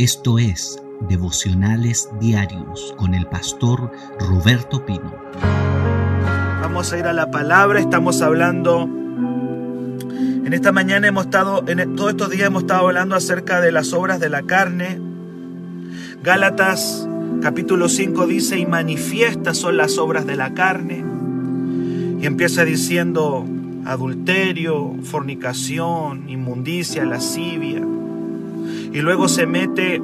Esto es Devocionales Diarios con el pastor Roberto Pino. Vamos a ir a la palabra, estamos hablando, en esta mañana hemos estado, en todos estos días hemos estado hablando acerca de las obras de la carne. Gálatas capítulo 5 dice, y manifiestas son las obras de la carne. Y empieza diciendo adulterio, fornicación, inmundicia, lascivia y luego se mete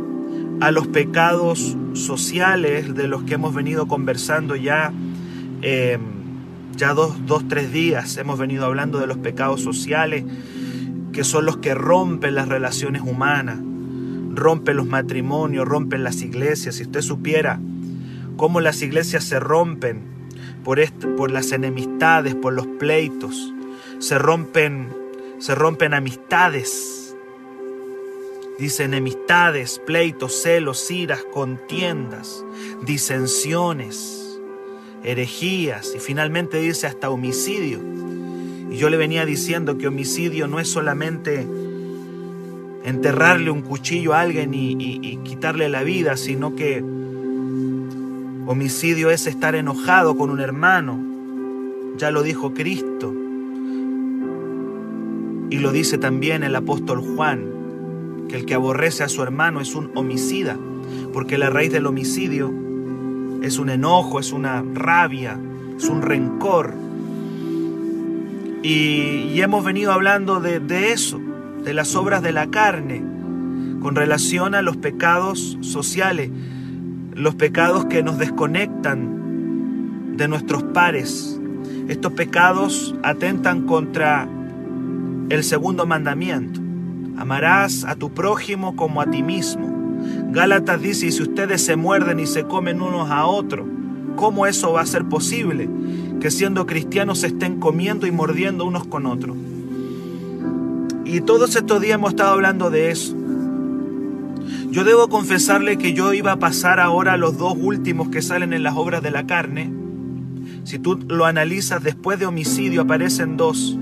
a los pecados sociales de los que hemos venido conversando ya, em, ya dos, dos, tres días hemos venido hablando de los pecados sociales, que son los que rompen las relaciones humanas, rompen los matrimonios, rompen las iglesias. Si usted supiera cómo las iglesias se rompen por, por las enemistades, por los pleitos, se rompen, se rompen amistades, Dice enemistades, pleitos, celos, iras, contiendas, disensiones, herejías y finalmente dice hasta homicidio. Y yo le venía diciendo que homicidio no es solamente enterrarle un cuchillo a alguien y, y quitarle la vida, sino que homicidio es estar enojado con un hermano. Ya lo dijo Cristo. Y lo dice también el apóstol Juan que el que aborrece a su hermano es un homicida, porque la raíz del homicidio es un enojo, es una rabia, es un rencor. Y, hemos venido hablando de, de eso, de las obras de la carne, con relación a los pecados sociales, los pecados que nos desconectan de nuestros pares. Estos pecados atentan contra el segundo mandamiento. Amarás a tu prójimo como a ti mismo. Gálatas dice, y si ustedes se muerden y se comen unos a otros, ¿cómo eso va a ser posible? Que siendo cristianos se estén comiendo y mordiendo unos con otros. Y todos estos días hemos estado hablando de eso. Yo debo confesarle que yo iba a pasar ahora a los dos últimos que salen en las obras de la carne. Si tú lo analizas, después de homicidio aparecen dos.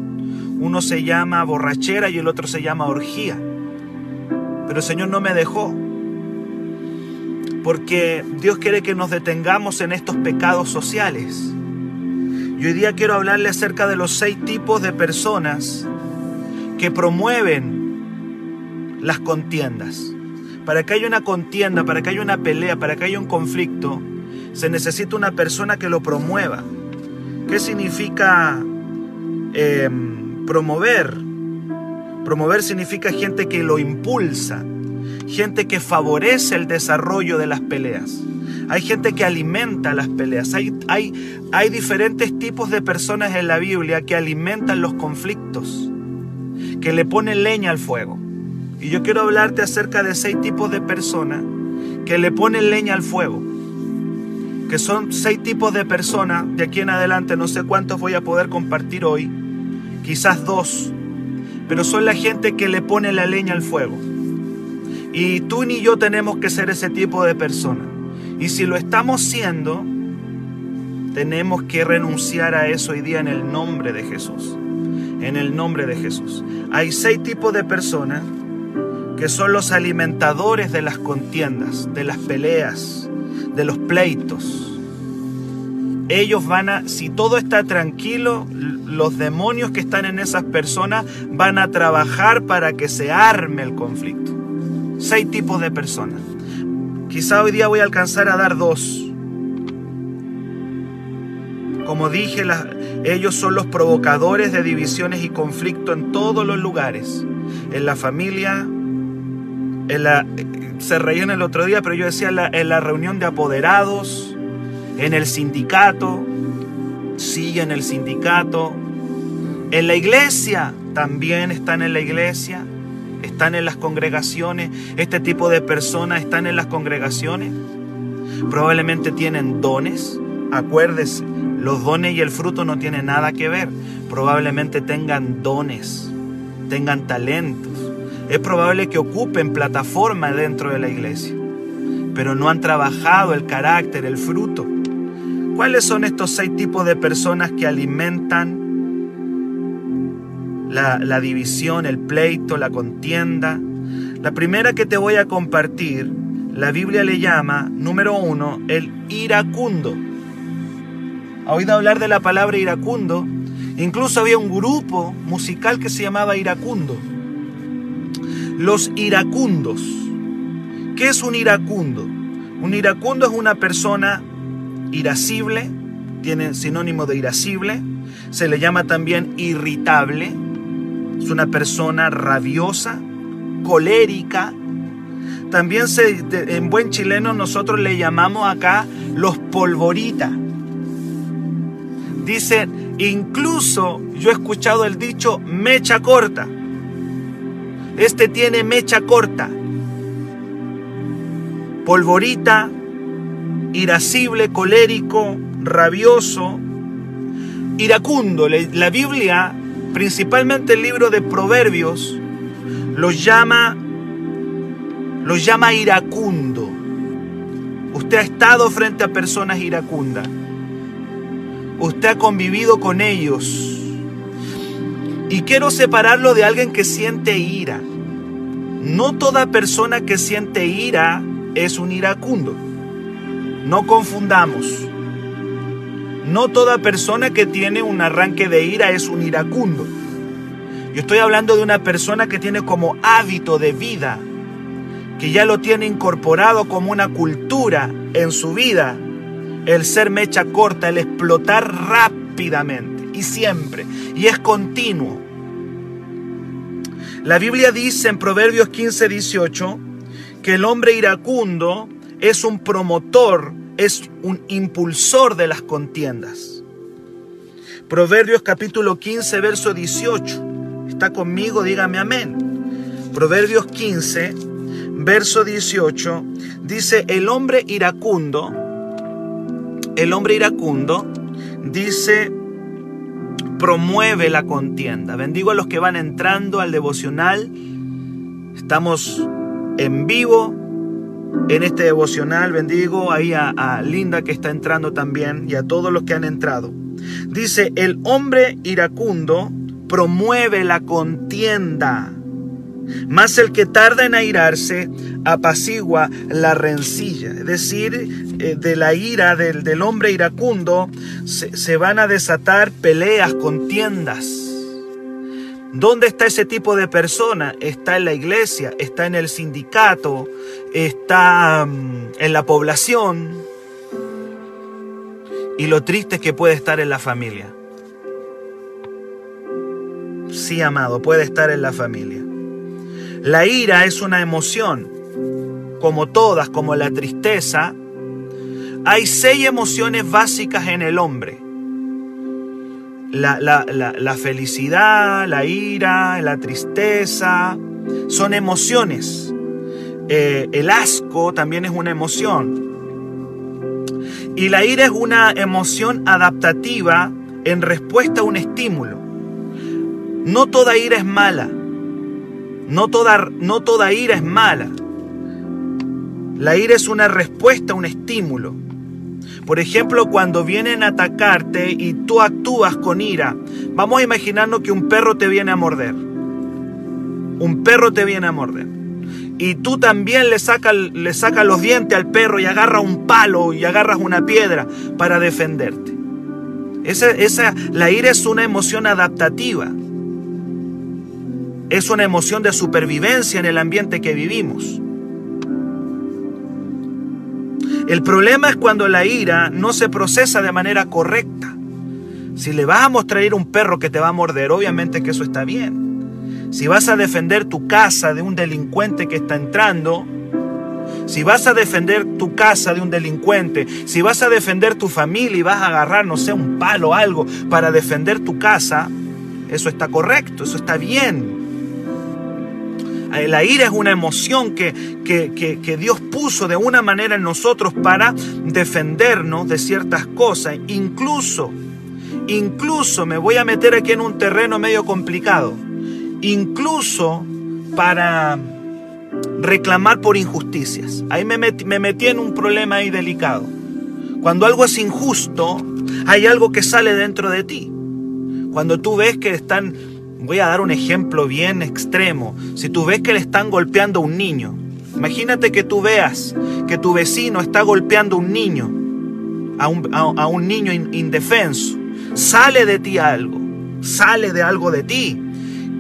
Uno se llama borrachera y el otro se llama orgía. Pero el Señor no me dejó. Porque Dios quiere que nos detengamos en estos pecados sociales. Y hoy día quiero hablarle acerca de los seis tipos de personas que promueven las contiendas. Para que haya una contienda, para que haya una pelea, para que haya un conflicto, se necesita una persona que lo promueva. ¿Qué significa eh, promover. Promover significa gente que lo impulsa, gente que favorece el desarrollo de las peleas. Hay gente que alimenta las peleas. Hay, hay, hay diferentes tipos de personas en la Biblia que alimentan los conflictos, que le ponen leña al fuego. Y yo quiero hablarte acerca de seis tipos de personas que le ponen leña al fuego. Que son seis tipos de personas, de aquí en adelante no sé cuántos voy a poder compartir hoy, quizás dos, pero son la gente que le pone la leña al fuego. Y tú ni yo tenemos que ser ese tipo de persona. Y si lo estamos siendo, tenemos que renunciar a eso hoy día en el nombre de Jesús. En el nombre de Jesús. Hay seis tipos de personas que son los alimentadores de las contiendas, de las peleas, de los pleitos. Ellos van a, si todo está tranquilo, los demonios que están en esas personas van a trabajar para que se arme el conflicto. Seis tipos de personas. Quizá hoy día voy a alcanzar a dar dos. Como dije, ellos son los provocadores de divisiones y conflicto en todos los lugares. En la familia, en la, se reían el otro día, pero yo decía en la reunión de apoderados, en el sindicato, sí, en el sindicato, en la iglesia, también están en la iglesia, están en las congregaciones, este tipo de personas están en las congregaciones, probablemente tienen dones, acuérdese, los dones y el fruto no tienen nada que ver, probablemente tengan dones, tengan talentos, es probable que ocupen plataforma dentro de la iglesia, pero no han trabajado el carácter, el fruto. ¿Cuáles son estos seis tipos de personas que alimentan la, división, el pleito, la contienda. La primera que te voy a compartir, la Biblia le llama, número uno, el iracundo. ¿Ha oído hablar de la palabra iracundo? Incluso había un grupo musical que se llamaba iracundo. Los iracundos. ¿Qué es un iracundo? Un iracundo es una persona irascible, tiene sinónimo de irascible, se le llama también irritable, es una persona rabiosa, colérica. También se, en buen chileno nosotros le llamamos acá los polvoritas. Dice, incluso yo he escuchado el dicho mecha corta. Este tiene mecha corta. Polvorita, irascible, colérico, rabioso, iracundo. La Biblia, principalmente el libro de Proverbios, los llama, llama iracundo. Usted ha estado frente a personas iracundas. Usted ha convivido con ellos. Y quiero separarlo de alguien que siente ira. No toda persona que siente ira es un iracundo. No confundamos. No toda persona que tiene un arranque de ira es un iracundo. Yo estoy hablando de una persona que tiene como hábito de vida, que ya lo tiene incorporado como una cultura en su vida, el ser mecha corta, el explotar rápidamente y siempre, y es continuo. La Biblia dice en Proverbios 15, 18 que el hombre iracundo es un promotor, es un impulsor de las contiendas. Proverbios capítulo 15, verso 18 está conmigo, dígame amén. Proverbios 15, verso 18, dice, el hombre iracundo, el hombre iracundo, dice, promueve la contienda. Bendigo a los que van entrando al devocional. Estamos en vivo en este devocional. Bendigo ahí a, Linda que está entrando también y a todos los que han entrado. Dice, el hombre iracundo promueve la contienda. Más el que tarda en airarse apacigua la rencilla. Es decir, eh, de la ira del, del hombre iracundo se, se van a desatar peleas, contiendas. ¿Dónde está ese tipo de persona? Está en la iglesia, está en el sindicato, está um, en la población. Y lo triste que puede estar en la familia. Sí, amado, puede estar en la familia. La ira es una emoción, como todas, como la tristeza. Hay seis emociones básicas en el hombre. La, la, la, la, felicidad, la ira, la tristeza, son emociones. Eh, el asco también es una emoción. Y la ira es una emoción adaptativa en respuesta a un estímulo. No toda ira es mala. No toda, no toda ira es mala. La ira es una respuesta, un estímulo. Por ejemplo, cuando vienen a atacarte y tú actúas con ira, vamos a imaginarnos que un perro te viene a morder. Un perro te viene a morder. Y tú también le sacas le saca los dientes al perro y agarras un palo y agarras una piedra para defenderte. Esa, esa, la ira es una emoción adaptativa. Es una emoción de supervivencia en el ambiente que vivimos. El problema es cuando la ira no se procesa de manera correcta. Si le vas a mostrar un perro que te va a morder, obviamente que eso está bien. Si vas a defender tu casa de un delincuente que está entrando, si vas a defender tu casa de un delincuente, si vas a defender tu familia y vas a agarrar, no sé, un palo o algo para defender tu casa, eso está correcto, eso está bien. La ira es una emoción que, que, Dios puso de una manera en nosotros para defendernos de ciertas cosas. Incluso, incluso me voy a meter aquí en un terreno medio complicado. Incluso para reclamar por injusticias. Ahí me metí, me metí en un problema ahí delicado. Cuando algo es injusto, hay algo que sale dentro de ti. Cuando tú ves que están Voy a dar un ejemplo bien extremo. Si tú ves que le están golpeando a un niño, imagínate que tú veas que tu vecino está golpeando a un niño, a un, niño indefenso. Sale de ti algo, sale de algo de ti.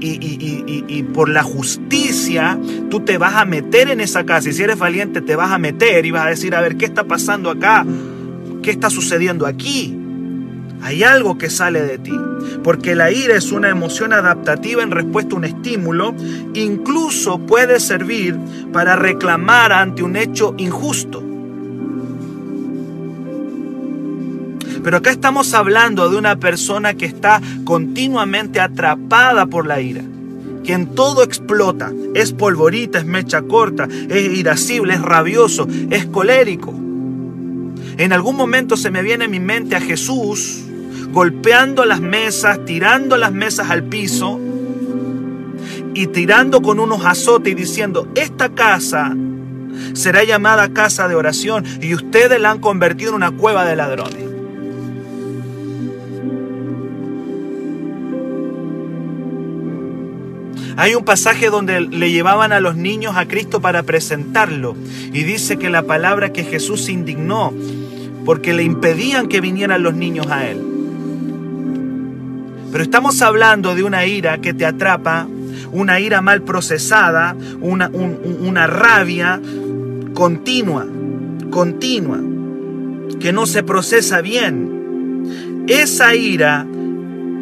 Y, por la justicia tú te vas a meter en esa casa. Y si eres valiente, te vas a meter y vas a decir, a ver, ¿qué está pasando acá? ¿Qué está sucediendo aquí? Hay algo que sale de ti, porque la ira es una emoción adaptativa en respuesta a un estímulo, incluso puede servir para reclamar ante un hecho injusto. Pero acá estamos hablando de una persona que está continuamente atrapada por la ira, que en todo explota, es polvorita, es mecha corta, es irascible, es rabioso, es colérico. En algún momento se me viene a mi mente a Jesús golpeando las mesas, tirando las mesas al piso y tirando con unos azotes y diciendo, esta casa será llamada casa de oración y ustedes la han convertido en una cueva de ladrones. Hay un pasaje donde le llevaban a los niños a Cristo para presentarlo y dice que la palabra que Jesús indignó porque le impedían que vinieran los niños a él. Pero estamos hablando de una ira que te atrapa, una ira mal procesada, una, una rabia continua, continua, que no se procesa bien. Esa ira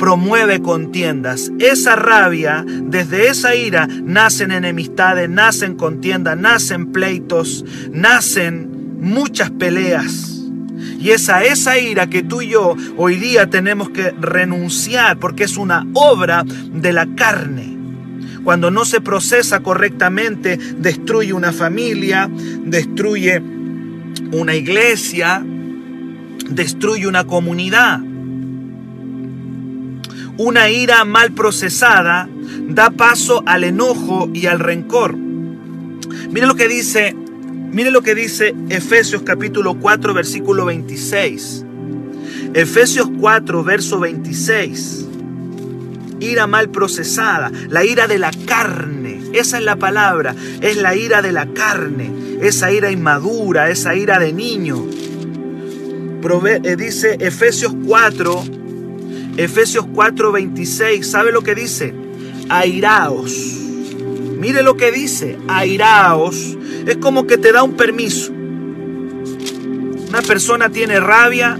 promueve contiendas. Esa rabia, desde esa ira nacen enemistades, nacen contiendas, nacen pleitos, nacen muchas peleas. Y es a esa ira que tú y yo hoy día tenemos que renunciar porque es una obra de la carne. Cuando no se procesa correctamente, destruye una familia, destruye una iglesia, destruye una comunidad. Una ira mal procesada da paso al enojo y al rencor. Mire lo que dice Mire lo que dice Efesios capítulo 4 versículo 26. Efesios 4 verso 26. Ira mal procesada, la ira de la carne. Esa es la palabra, es la ira de la carne, esa ira inmadura, esa ira de niño. Eh, dice Efesios 4, Efesios 4, 26, ¿sabe lo que dice? Airaos. Mire lo que dice, airaos es como que te da un permiso. Una persona tiene rabia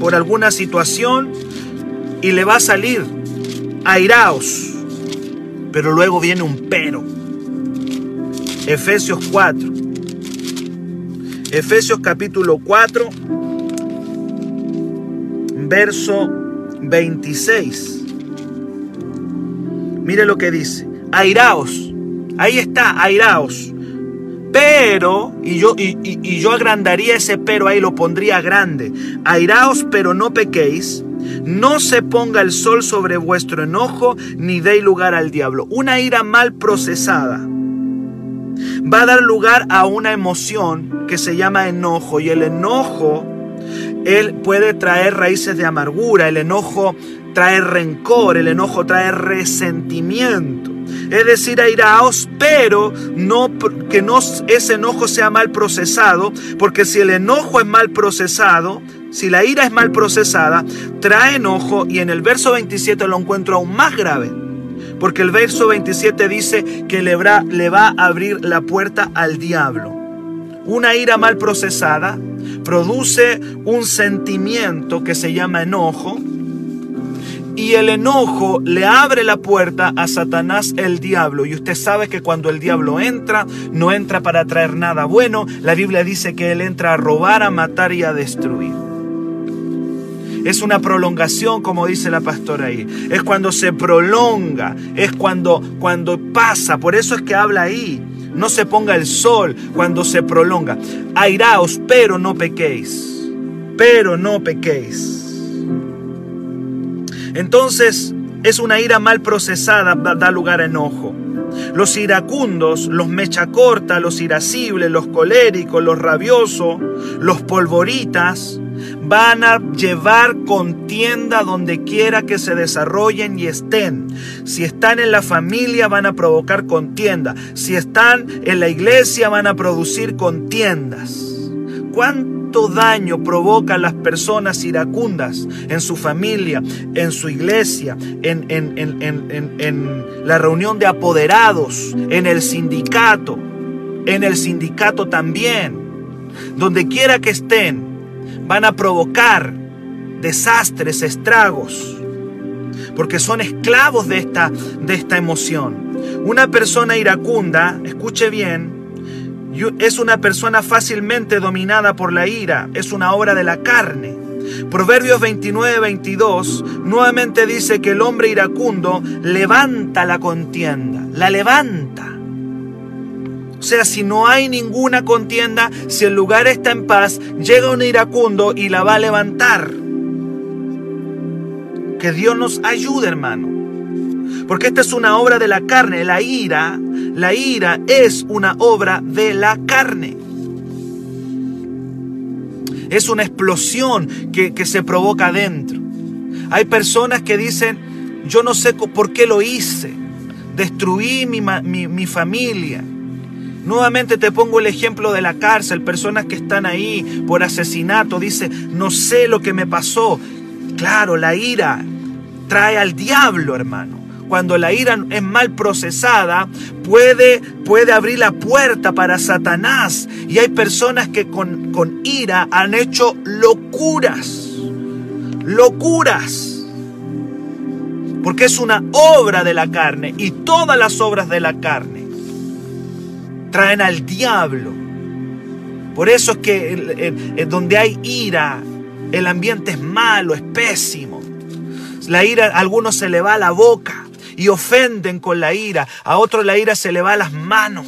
por alguna situación y le va a salir airaos. Pero luego viene un pero. Efesios 4. Efesios capítulo 4, verso 26. Mire lo que dice. Airaos Ahí está, airaos. Pero, y yo, y, yo agrandaría ese pero ahí, lo pondría grande. Airaos, pero no pequéis. No se ponga el sol sobre vuestro enojo, ni deis lugar al diablo. Una ira mal procesada va a dar lugar a una emoción que se llama enojo. Y el enojo, él puede traer raíces de amargura. El enojo trae rencor. El enojo trae resentimiento es decir, airaos, pero no, que no, ese enojo sea mal procesado, porque si el enojo es mal procesado, si la ira es mal procesada, trae enojo y en el verso 27 lo encuentro aún más grave. Porque el verso 27 dice que le va, le va a abrir la puerta al diablo. Una ira mal procesada produce un sentimiento que se llama enojo, y el enojo le abre la puerta a Satanás el diablo. Y usted sabe que cuando el diablo entra, no entra para traer nada bueno. La Biblia dice que él entra a robar, a matar y a destruir. Es una prolongación, como dice la pastora ahí. Es cuando se prolonga, es cuando, cuando pasa. Por eso es que habla ahí. No se ponga el sol cuando se prolonga. Airaos, pero no pequéis. Pero no pequéis. Entonces es una ira mal procesada, da lugar a enojo. Los iracundos, los mecha corta, los irascibles, los coléricos, los rabiosos, los polvoritas, van a llevar contienda donde quiera que se desarrollen y estén. Si están en la familia van a provocar contienda. Si están en la iglesia van a producir contiendas. ¿Cuánto daño provocan las personas iracundas en su familia, en su iglesia, en, en la reunión de apoderados, en el sindicato, en el sindicato también? Donde quiera que estén, van a provocar desastres, estragos, porque son esclavos de esta, de esta emoción. Una persona iracunda, escuche bien, es una persona fácilmente dominada por la ira, es una obra de la carne. Proverbios 29, 22 nuevamente dice que el hombre iracundo levanta la contienda, la levanta. O sea, si no hay ninguna contienda, si el lugar está en paz, llega un iracundo y la va a levantar. Que Dios nos ayude, hermano. Porque esta es una obra de la carne. La ira, la ira es una obra de la carne. Es una explosión que, se provoca dentro. Hay personas que dicen, yo no sé por qué lo hice. Destruí mi, mi, mi familia Nuevamente te pongo el ejemplo de la cárcel, personas que están ahí por asesinato, dice, no sé lo que me pasó. Claro, la ira trae al diablo, hermano. Cuando la ira es mal procesada, puede, puede abrir la puerta para Satanás. Y hay personas que con, con ira han hecho locuras. Locuras. Porque es una obra de la carne y todas las obras de la carne traen al diablo. Por eso es que donde hay ira, el ambiente es malo, es pésimo. La ira, a algunos se le va a la boca y ofenden con la ira, a otros la ira se le va a las manos.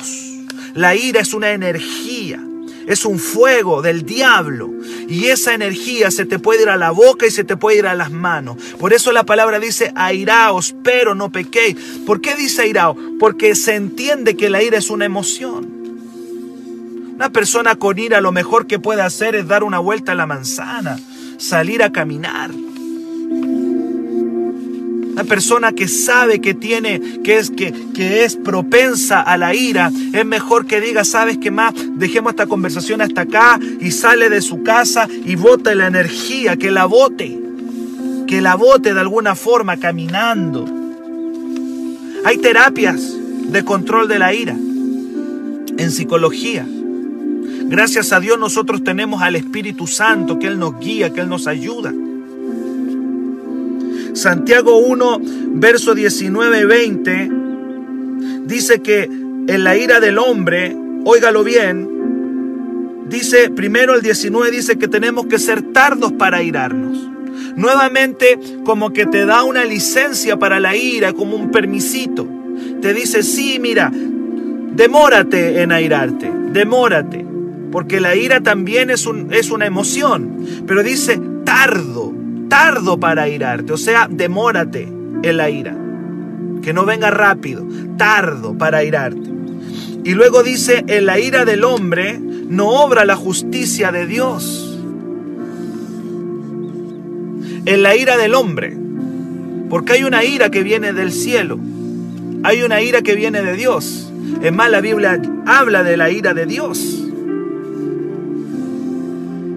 La ira es una energía, es un fuego del diablo y esa energía se te puede ir a la boca y se te puede ir a las manos. Por eso la palabra dice airaos, pero no pequéis. ¿Por qué dice airaos? Porque se entiende que la ira es una emoción. Una persona con ira lo mejor que puede hacer es dar una vuelta a la manzana, salir a caminar. Una persona que sabe que tiene, que es, que, que es propensa a la ira, es mejor que diga, ¿sabes qué más? Dejemos esta conversación hasta acá y sale de su casa y bota la energía, que la bote, que la bote de alguna forma caminando. Hay terapias de control de la ira en psicología. Gracias a Dios nosotros tenemos al Espíritu Santo, que Él nos guía, que Él nos ayuda. Santiago 1, verso 19 y 20, dice que en la ira del hombre, óigalo bien, dice, primero el 19 dice que tenemos que ser tardos para irarnos. Nuevamente como que te da una licencia para la ira, como un permisito. Te dice, sí, mira, demórate en airarte, demórate. Porque la ira también es, un, es una emoción. Pero dice, tardo tardo para irarte, o sea, demórate en la ira. Que no venga rápido, tardo para irarte. Y luego dice, en la ira del hombre no obra la justicia de Dios. En la ira del hombre, porque hay una ira que viene del cielo, hay una ira que viene de Dios. Es más, la Biblia habla de la ira de Dios.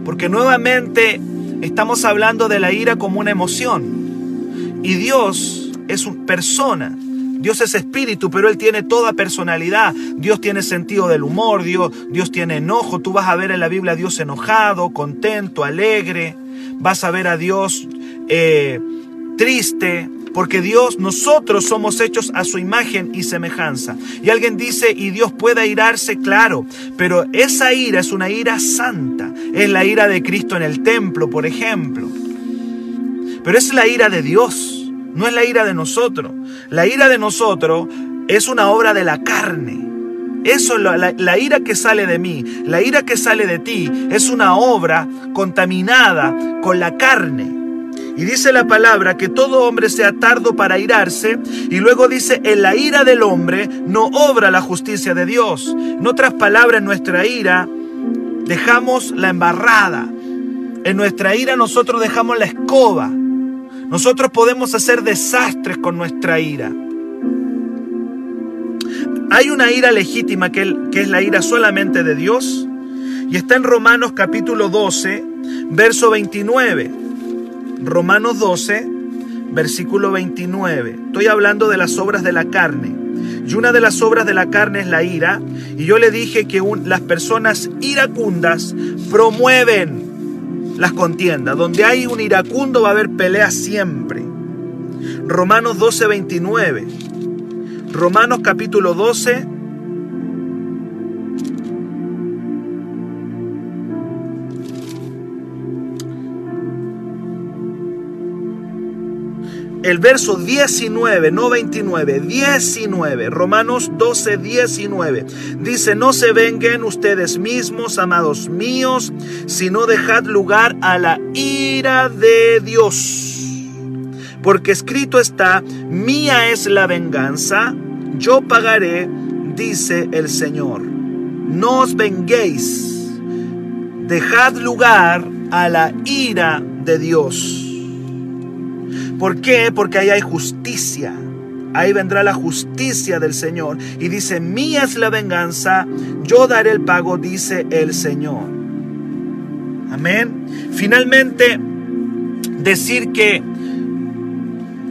Porque nuevamente Estamos hablando de la ira como una emoción. Y Dios es una persona. Dios es espíritu, pero Él tiene toda personalidad. Dios tiene sentido del humor, Dios, Dios tiene enojo. Tú vas a ver en la Biblia a Dios enojado, contento, alegre. Vas a ver a Dios eh, triste, porque Dios, nosotros somos hechos a su imagen y semejanza. Y alguien dice, y Dios puede irarse, claro, pero esa ira es una ira santa. Es la ira de Cristo en el templo, por ejemplo. Pero es la ira de Dios, no es la ira de nosotros. La ira de nosotros es una obra de la carne. Eso, la, la, ira que sale de mí, la ira que sale de ti, es una obra contaminada con la carne. Y dice la palabra que todo hombre sea tardo para irarse. Y luego dice, en la ira del hombre no obra la justicia de Dios. En otras palabras, en nuestra ira dejamos la embarrada. En nuestra ira nosotros dejamos la escoba. Nosotros podemos hacer desastres con nuestra ira. Hay una ira legítima que, es la ira solamente de Dios. Y está en Romanos capítulo 12, verso 29. Romanos 12, versículo 29. Estoy hablando de las obras de la carne. Y una de las obras de la carne es la ira. Y yo le dije que las personas iracundas promueven las contiendas. Donde hay un iracundo va a haber pelea siempre. Romanos 12, 29. Romanos capítulo 12, el verso 19, no 29, 19, Romanos 12, 19. Dice, no se venguen ustedes mismos, amados míos, sino dejad lugar a la ira de Dios. Porque escrito está, mía es la venganza, yo pagaré, dice el Señor. No os venguéis, dejad lugar a la ira de Dios. ¿Por qué? Porque ahí hay justicia. Ahí vendrá la justicia del Señor. Y dice, mía es la venganza, yo daré el pago, dice el Señor. Amén. Finalmente, decir que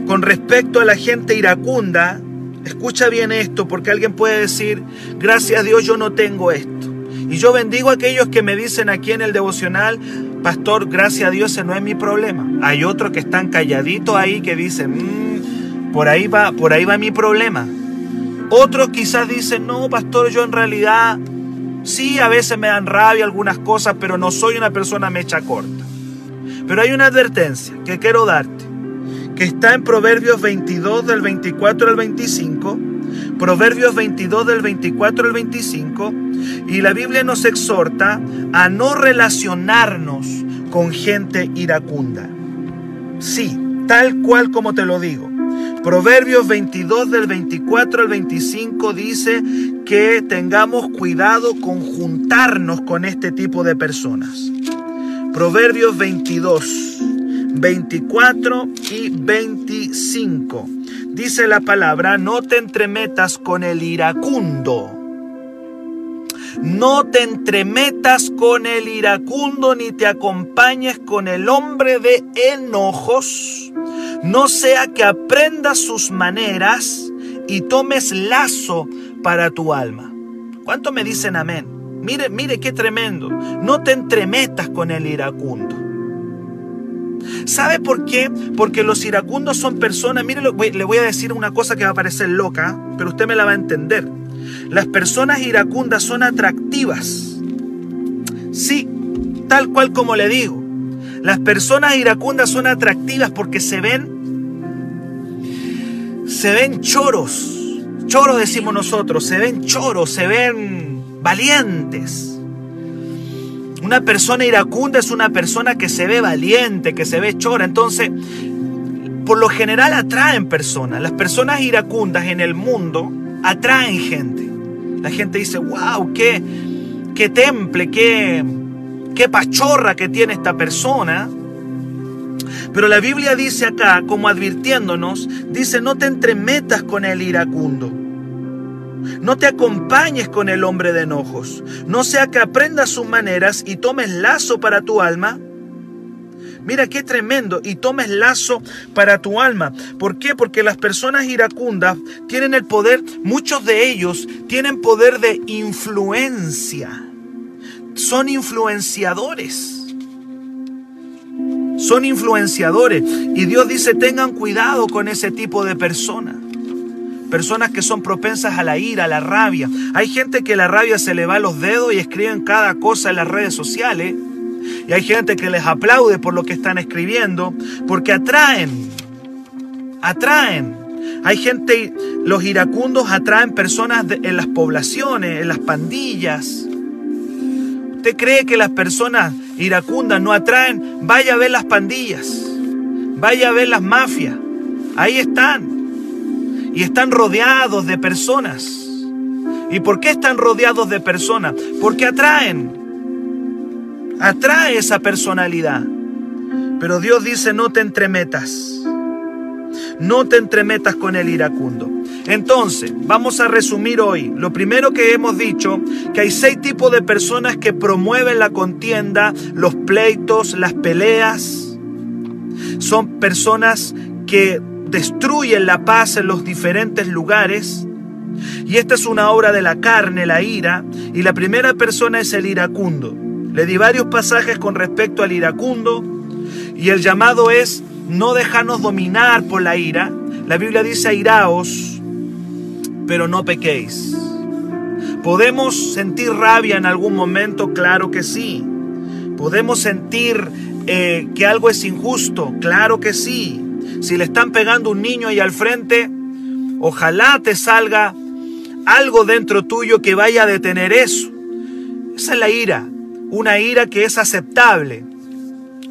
con respecto a la gente iracunda, escucha bien esto, porque alguien puede decir, gracias a Dios yo no tengo esto. Y yo bendigo a aquellos que me dicen aquí en el devocional, pastor, gracias a Dios ese no es mi problema. Hay otros que están calladitos ahí que dicen, mm, por ahí va, por ahí va mi problema. Otros quizás dicen, no, pastor, yo en realidad sí, a veces me dan rabia algunas cosas, pero no soy una persona mecha corta. Pero hay una advertencia que quiero darte, que está en Proverbios 22 del 24 al 25. Proverbios 22 del 24 al 25 y la Biblia nos exhorta a no relacionarnos con gente iracunda. Sí, tal cual como te lo digo. Proverbios 22 del 24 al 25 dice que tengamos cuidado con juntarnos con este tipo de personas. Proverbios 22, 24 y 25. Dice la palabra, no te entremetas con el iracundo no te entremetas con el iracundo ni te acompañes con el hombre de enojos, no sea que aprendas sus maneras y tomes lazo para tu alma. ¿Cuánto me dicen amén? Mire, mire qué tremendo. No te entremetas con el iracundo. ¿Sabe por qué? Porque los iracundos son personas, mire, le voy a decir una cosa que va a parecer loca, pero usted me la va a entender. Las personas iracundas son atractivas. Sí, tal cual como le digo. Las personas iracundas son atractivas porque se ven se ven choros. Choros decimos nosotros, se ven choros, se ven valientes. Una persona iracunda es una persona que se ve valiente, que se ve chora. Entonces, por lo general atraen personas. Las personas iracundas en el mundo atraen gente. La gente dice, wow, qué, qué temple, qué, qué pachorra que tiene esta persona. Pero la Biblia dice acá, como advirtiéndonos, dice, no te entremetas con el iracundo. No te acompañes con el hombre de enojos. No sea que aprendas sus maneras y tomes lazo para tu alma Mira qué tremendo. Y tomes lazo para tu alma. ¿Por qué? Porque las personas iracundas tienen el poder, muchos de ellos tienen poder de influencia. Son influenciadores. Son influenciadores. Y Dios dice, tengan cuidado con ese tipo de personas. Personas que son propensas a la ira, a la rabia. Hay gente que la rabia se le va a los dedos y escriben cada cosa en las redes sociales. Y hay gente que les aplaude por lo que están escribiendo, porque atraen, atraen. Hay gente, los iracundos atraen personas en las poblaciones, en las pandillas. ¿Usted cree que las personas iracundas no atraen? Vaya a ver las pandillas, vaya a ver las mafias. Ahí están. Y están rodeados de personas. ¿Y por qué están rodeados de personas? Porque atraen atrae esa personalidad. Pero Dios dice, no te entremetas. No te entremetas con el iracundo. Entonces, vamos a resumir hoy. Lo primero que hemos dicho, que hay seis tipos de personas que promueven la contienda, los pleitos, las peleas. Son personas que destruyen la paz en los diferentes lugares. Y esta es una obra de la carne, la ira. Y la primera persona es el iracundo. Le di varios pasajes con respecto al iracundo. Y el llamado es no dejarnos dominar por la ira. La Biblia dice airaos, pero no pequéis. ¿Podemos sentir rabia en algún momento? Claro que sí. ¿Podemos sentir eh, que algo es injusto? Claro que sí. Si le están pegando un niño ahí al frente, ojalá te salga algo dentro tuyo que vaya a detener eso. Esa es la ira. Una ira que es aceptable,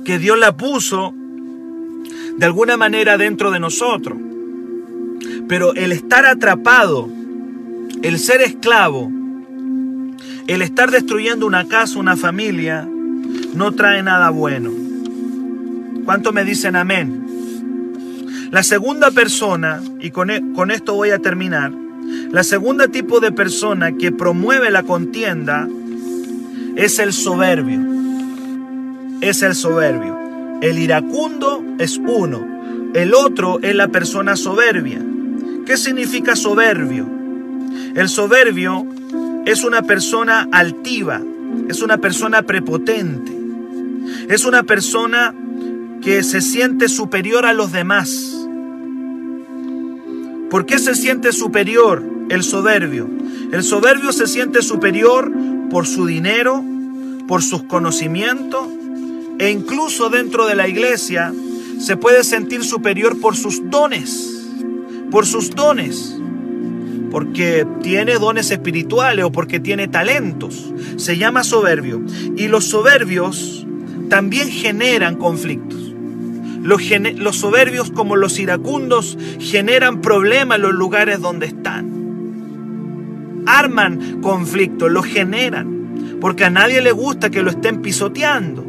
que Dios la puso de alguna manera dentro de nosotros. Pero el estar atrapado, el ser esclavo, el estar destruyendo una casa, una familia, no trae nada bueno. ¿Cuánto me dicen amén? La segunda persona, y con, e, con esto voy a terminar, la segunda tipo de persona que promueve la contienda es el soberbio. Es el soberbio. El iracundo es uno, el otro es la persona soberbia. ¿Qué significa soberbio? El soberbio es una persona altiva, es una persona prepotente, es una persona que se siente superior a los demás. ¿Por qué se siente superior el soberbio? El soberbio se siente superior por su dinero, por sus conocimientos, e incluso dentro de la iglesia se puede sentir superior por sus dones, por sus dones, porque tiene dones espirituales o porque tiene talentos. Se llama soberbio. Y los soberbios también generan conflictos. Los, soberbios como los iracundos generan problemas en los lugares donde están. Arman conflictos, los generan, porque a nadie le gusta que lo estén pisoteando.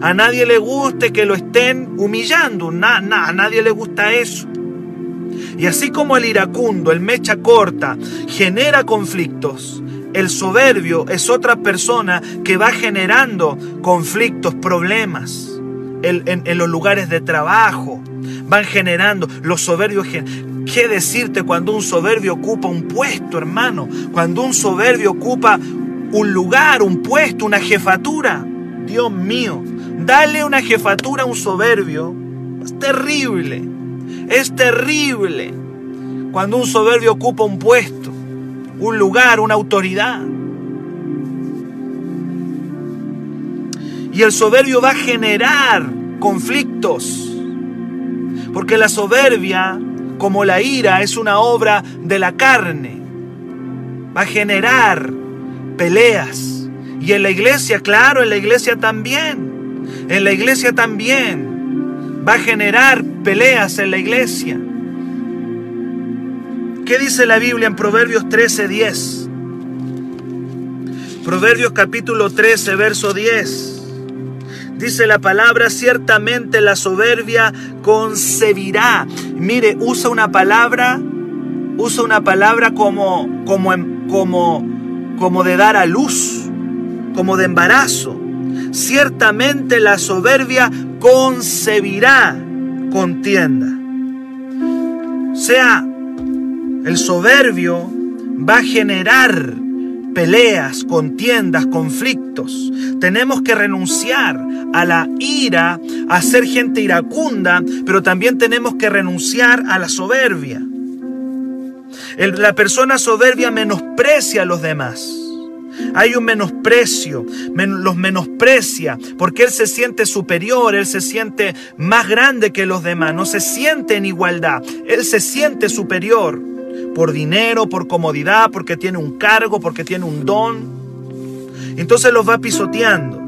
A nadie le guste que lo estén humillando, a nadie le gusta eso. Y así como el iracundo, el mecha corta, genera conflictos, el soberbio es otra persona que va generando conflictos, problemas en, los lugares de trabajo. Van generando, los soberbios ¿Qué decirte cuando un soberbio ocupa un puesto, hermano? Cuando un soberbio ocupa un lugar, un puesto, una jefatura. Dios mío, dale una jefatura a un soberbio. Es terrible, es terrible. Cuando un soberbio ocupa un puesto, un lugar, una autoridad. Y el soberbio va a generar conflictos. Porque la soberbia, como la ira, es una obra de la carne. Va a generar peleas y en la iglesia, claro, en la iglesia también. En la iglesia también. Va a generar peleas en la iglesia. ¿Qué dice la Biblia en Proverbios 13:10? Proverbios capítulo 13, verso 10. Dice la palabra, ciertamente la soberbia concebirá. Mire, usa una palabra, usa una palabra como, como, como, como de dar a luz como de embarazo. Ciertamente la soberbia concebirá contienda. O sea, el soberbio va a generar peleas, contiendas, conflictos. Tenemos que renunciar a la ira, a ser gente iracunda, pero también tenemos que renunciar a la soberbia. la persona soberbia menosprecia a los demás. Hay un menosprecio, los menosprecia porque él se siente superior, él se siente más grande que los demás, no se siente en igualdad, él se siente superior por dinero, por comodidad, porque tiene un cargo, porque tiene un don. Entonces los va pisoteando.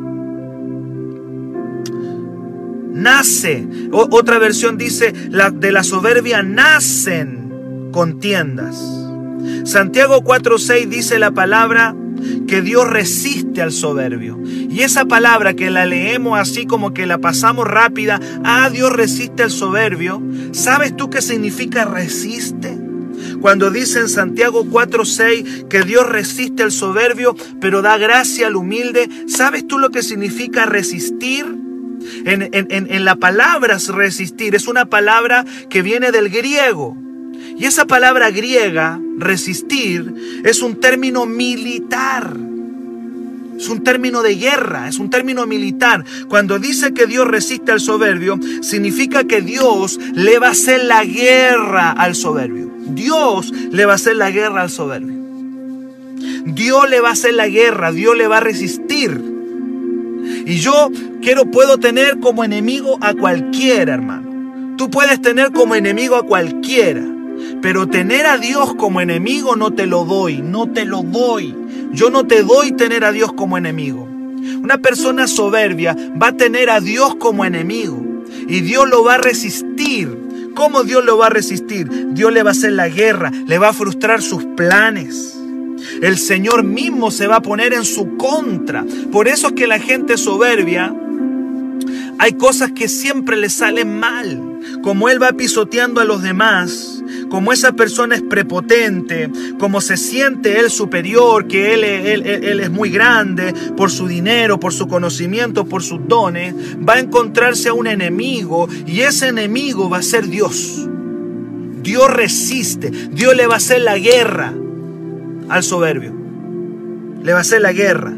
Nace, otra versión dice, de la soberbia nacen contiendas. Santiago 4:6 dice la palabra, que Dios resiste al soberbio. Y esa palabra que la leemos así como que la pasamos rápida, ah, Dios resiste al soberbio, ¿sabes tú qué significa resiste? Cuando dice en Santiago 4:6 que Dios resiste al soberbio, pero da gracia al humilde, ¿sabes tú lo que significa resistir? En, en, la palabra resistir es una palabra que viene del griego. Y esa palabra griega, resistir, es un término militar. Es un término de guerra, es un término militar. Cuando dice que Dios resiste al soberbio, significa que Dios le va a hacer la guerra al soberbio. Dios le va a hacer la guerra al soberbio. Dios le va a hacer la guerra, Dios le va a resistir. Y yo quiero, puedo tener como enemigo a cualquiera, hermano. Tú puedes tener como enemigo a cualquiera. Pero tener a Dios como enemigo no te lo doy, no te lo doy. Yo no te doy tener a Dios como enemigo. Una persona soberbia va a tener a Dios como enemigo y Dios lo va a resistir. ¿Cómo Dios lo va a resistir? Dios le va a hacer la guerra, le va a frustrar sus planes. El Señor mismo se va a poner en su contra. Por eso es que la gente soberbia, hay cosas que siempre le salen mal. Como Él va pisoteando a los demás, como esa persona es prepotente, como se siente él superior, que él, es muy grande por su dinero, por su conocimiento, por sus dones, va a encontrarse a un enemigo y ese enemigo va a ser Dios. Dios resiste, Dios le va a hacer la guerra al soberbio. Le va a hacer la guerra.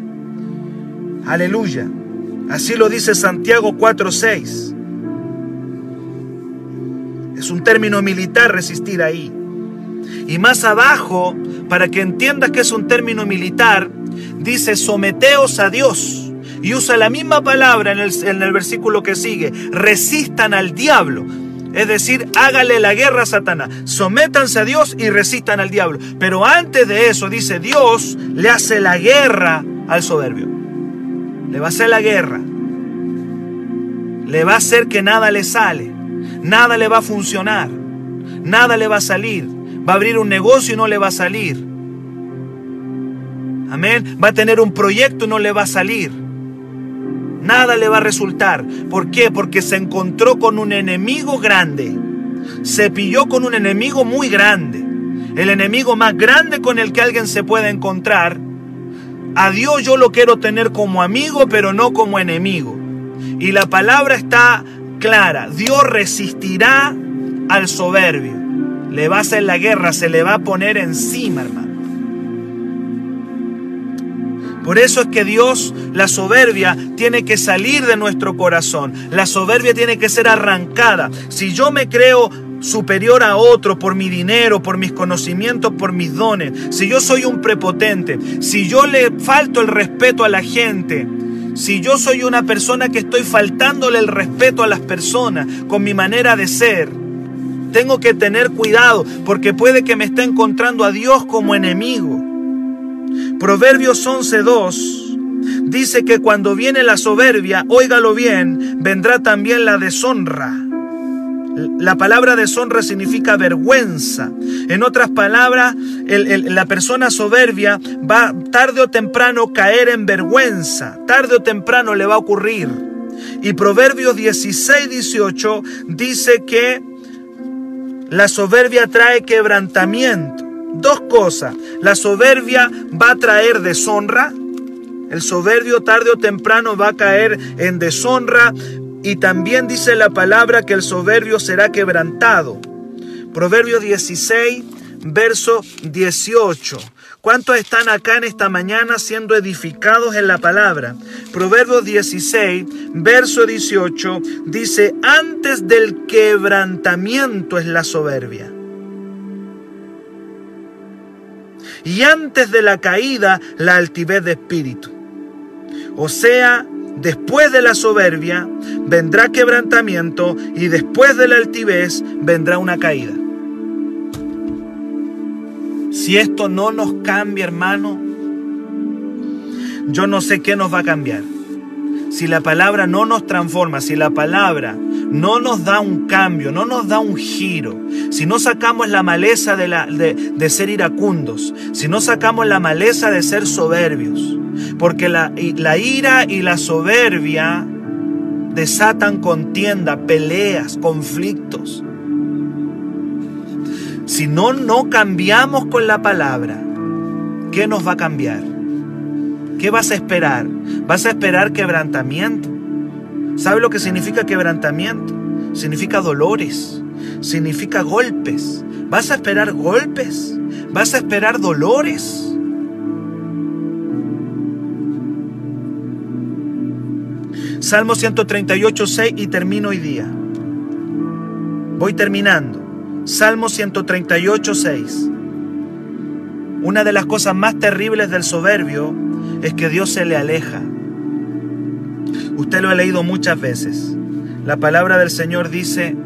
Aleluya. Así lo dice Santiago 4:6. Es un término militar resistir ahí. Y más abajo, para que entiendas que es un término militar, dice someteos a Dios. Y usa la misma palabra en el, en el versículo que sigue. Resistan al diablo. Es decir, hágale la guerra a Satanás. Sométanse a Dios y resistan al diablo. Pero antes de eso, dice Dios, le hace la guerra al soberbio. Le va a hacer la guerra. Le va a hacer que nada le sale nada le va a funcionar, nada le va a salir. Va a abrir un negocio y no le va a salir. Amén. Va a tener un proyecto y no le va a salir. Nada le va a resultar. ¿Por qué? Porque se encontró con un enemigo grande. Se pilló con un enemigo muy grande. El enemigo más grande con el que alguien se puede encontrar. A Dios yo lo quiero tener como amigo, pero no como enemigo. Y la palabra está clara. Dios resistirá al soberbio. Le va a hacer la guerra, se le va a poner encima, hermano. Por eso es que Dios, la soberbia, tiene que salir de nuestro corazón. La soberbia tiene que ser arrancada. Si yo me creo superior a otro por mi dinero, por mis conocimientos, por mis dones, si yo soy un prepotente, si yo le falto el respeto a la gente, si yo soy una persona que estoy faltándole el respeto a las personas con mi manera de ser, tengo que tener cuidado porque puede que me esté encontrando a Dios como enemigo. Proverbios 11.2 dice que cuando viene la soberbia, óigalo bien, vendrá también la deshonra. La palabra deshonra significa vergüenza. En otras palabras, la persona soberbia va tarde o temprano caer en vergüenza. Tarde o temprano le va a ocurrir. Y Proverbios 16, 18 dice que la soberbia trae quebrantamiento. Dos cosas. La soberbia va a traer deshonra. El soberbio tarde o temprano va a caer en deshonra, y también dice la palabra que el soberbio será quebrantado. Proverbio 16, verso 18. ¿Cuántos están acá en esta mañana siendo edificados en la palabra? Proverbio 16, verso 18, dice, antes del quebrantamiento es la soberbia. Y antes de la caída, la altivez de espíritu. O sea, Después de la soberbia vendrá quebrantamiento y después de la altivez vendrá una caída. Si esto no nos cambia, hermano, yo no sé qué nos va a cambiar. Si la palabra no nos transforma, si la palabra no nos da un cambio, no nos da un giro, si no sacamos la maleza de, la, de, de ser iracundos, si no sacamos la maleza de ser soberbios, porque la, la ira y la soberbia desatan contienda, peleas, conflictos. Si no, no cambiamos con la palabra, ¿qué nos va a cambiar? ¿Qué vas a esperar? ¿Vas a esperar quebrantamiento? ¿Sabe lo que significa quebrantamiento? Significa dolores, significa golpes. ¿Vas a esperar golpes? ¿Vas a esperar dolores? Salmo 138, 6 y termino hoy día. Voy terminando. Salmo 138, 6. Una de las cosas más terribles del soberbio es que Dios se le aleja. Usted lo ha leído muchas veces. La palabra del Señor dice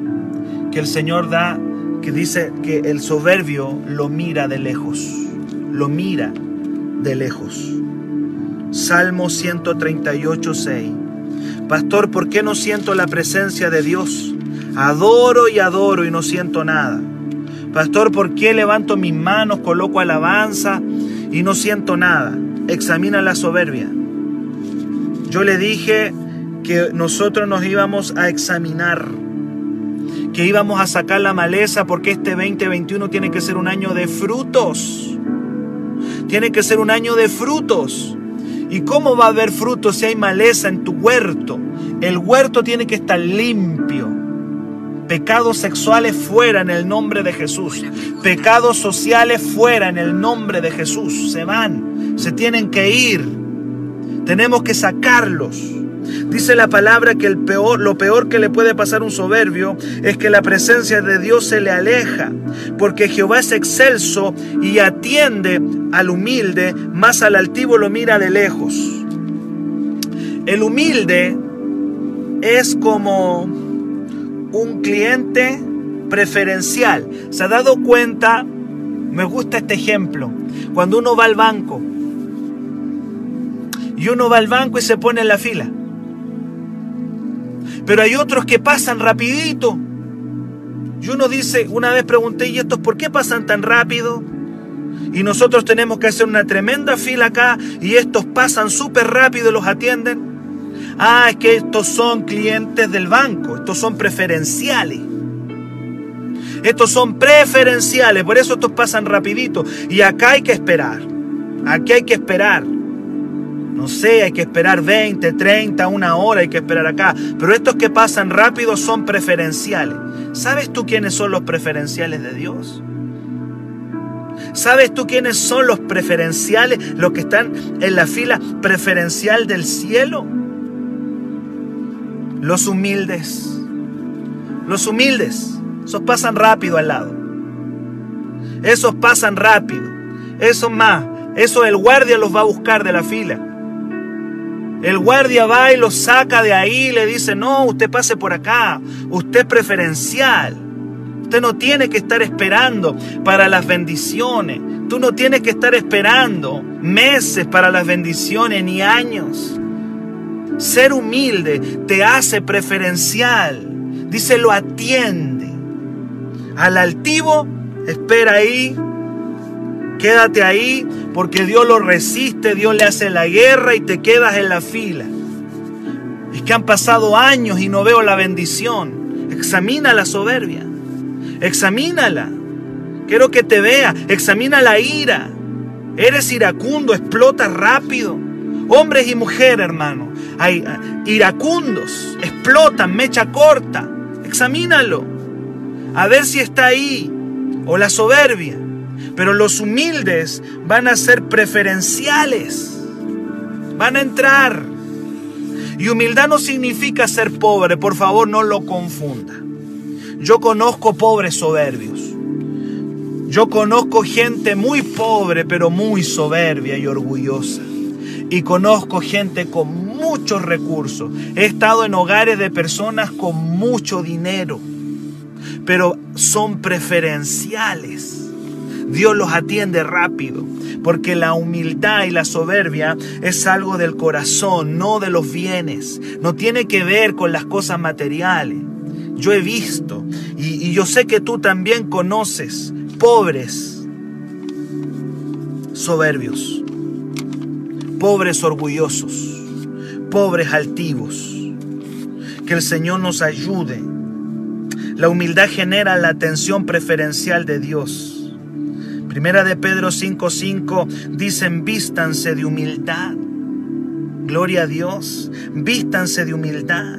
que el Señor da, que dice que el soberbio lo mira de lejos. Lo mira de lejos. Salmo 138, 6. Pastor, ¿por qué no siento la presencia de Dios? Adoro y adoro y no siento nada. Pastor, ¿por qué levanto mis manos, coloco alabanza y no siento nada? Examina la soberbia. Yo le dije que nosotros nos íbamos a examinar, que íbamos a sacar la maleza porque este 2021 tiene que ser un año de frutos. Tiene que ser un año de frutos. ¿Y cómo va a haber frutos si hay maleza en tu huerto? El huerto tiene que estar limpio. Pecados sexuales fuera en el nombre de Jesús. Pecados sociales fuera en el nombre de Jesús. Se van, se tienen que ir. Tenemos que sacarlos. Dice la palabra que el peor, lo peor que le puede pasar a un soberbio es que la presencia de Dios se le aleja, porque Jehová es excelso y atiende al humilde, más al altivo lo mira de lejos. El humilde es como un cliente preferencial. ¿Se ha dado cuenta? Me gusta este ejemplo. Cuando uno va al banco y uno va al banco y se pone en la fila. Pero hay otros que pasan rapidito. Y uno dice, una vez pregunté, ¿y estos por qué pasan tan rápido? Y nosotros tenemos que hacer una tremenda fila acá y estos pasan súper rápido y los atienden. Ah, es que estos son clientes del banco, estos son preferenciales. Estos son preferenciales, por eso estos pasan rapidito. Y acá hay que esperar. Aquí hay que esperar. No sé, hay que esperar 20, 30, una hora, hay que esperar acá. Pero estos que pasan rápido son preferenciales. ¿Sabes tú quiénes son los preferenciales de Dios? ¿Sabes tú quiénes son los preferenciales, los que están en la fila preferencial del cielo? Los humildes. Los humildes. Esos pasan rápido al lado. Esos pasan rápido. Esos más. Eso el guardia los va a buscar de la fila. El guardia va y los saca de ahí y le dice, no, usted pase por acá. Usted es preferencial. Usted no tiene que estar esperando para las bendiciones. Tú no tienes que estar esperando meses para las bendiciones ni años. Ser humilde te hace preferencial. Dice, lo atiende. Al altivo, espera ahí. Quédate ahí porque Dios lo resiste, Dios le hace la guerra y te quedas en la fila. Es que han pasado años y no veo la bendición. Examina la soberbia. Examínala. Quiero que te vea. Examina la ira. Eres iracundo, explota rápido. Hombres y mujeres, hermano. Hay iracundos, explotan, mecha corta. Examínalo. A ver si está ahí. O la soberbia. Pero los humildes van a ser preferenciales. Van a entrar. Y humildad no significa ser pobre. Por favor, no lo confunda. Yo conozco pobres soberbios. Yo conozco gente muy pobre, pero muy soberbia y orgullosa. Y conozco gente con muchos recursos. He estado en hogares de personas con mucho dinero, pero son preferenciales. Dios los atiende rápido, porque la humildad y la soberbia es algo del corazón, no de los bienes. No tiene que ver con las cosas materiales. Yo he visto y, yo sé que tú también conoces pobres soberbios, pobres orgullosos, pobres altivos. Que el Señor nos ayude. La humildad genera la atención preferencial de Dios. Primera de Pedro 5:5 dicen vístanse de humildad. Gloria a Dios, vístanse de humildad.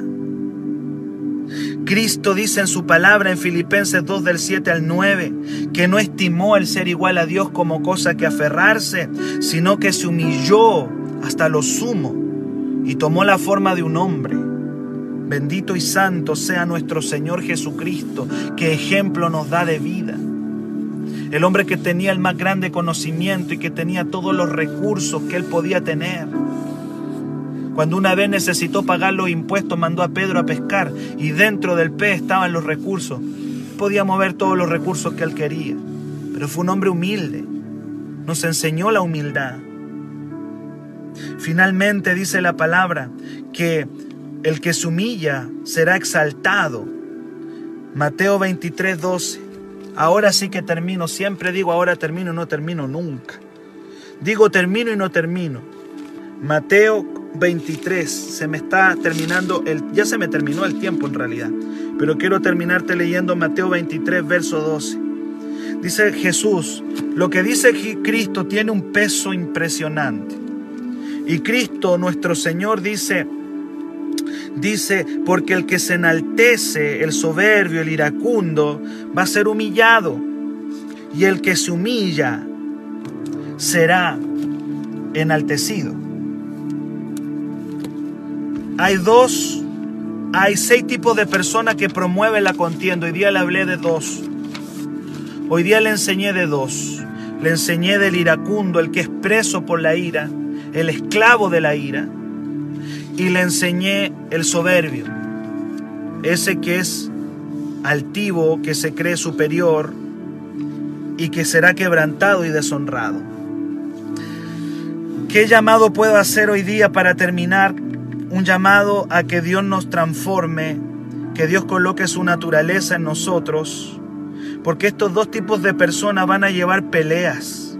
Cristo dice en su palabra en Filipenses 2 del 7 al 9 que no estimó el ser igual a Dios como cosa que aferrarse, sino que se humilló hasta lo sumo y tomó la forma de un hombre. Bendito y santo sea nuestro Señor Jesucristo, que ejemplo nos da de vida. El hombre que tenía el más grande conocimiento y que tenía todos los recursos que él podía tener cuando una vez necesitó pagar los impuestos, mandó a Pedro a pescar y dentro del pez estaban los recursos. Podía mover todos los recursos que él quería, pero fue un hombre humilde. Nos enseñó la humildad. Finalmente dice la palabra que el que se humilla será exaltado. Mateo 23, 12. Ahora sí que termino. Siempre digo ahora termino y no termino nunca. Digo termino y no termino. Mateo 23. Se me está terminando el ya se me terminó el tiempo en realidad, pero quiero terminarte leyendo Mateo 23 verso 12. Dice Jesús, lo que dice Cristo tiene un peso impresionante. Y Cristo nuestro Señor dice dice, porque el que se enaltece, el soberbio, el iracundo, va a ser humillado. Y el que se humilla será enaltecido. Hay dos, hay seis tipos de personas que promueven la contienda. Hoy día le hablé de dos. Hoy día le enseñé de dos. Le enseñé del iracundo, el que es preso por la ira, el esclavo de la ira. Y le enseñé el soberbio, ese que es altivo, que se cree superior y que será quebrantado y deshonrado. ¿Qué llamado puedo hacer hoy día para terminar un llamado a que Dios nos transforme, que Dios coloque su naturaleza en nosotros, porque estos dos tipos de personas van a llevar peleas.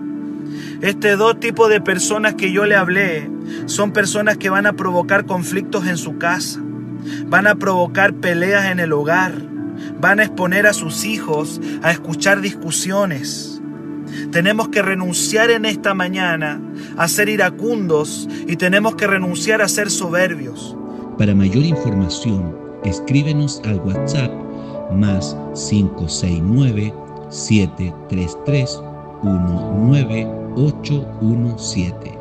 Este dos tipos de personas que yo le hablé son personas que van a provocar conflictos en su casa, van a provocar peleas en el hogar, van a exponer a sus hijos a escuchar discusiones tenemos que renunciar en esta mañana a ser iracundos y tenemos que renunciar a ser soberbios. Para mayor información, escríbenos al WhatsApp más 569 733 19817.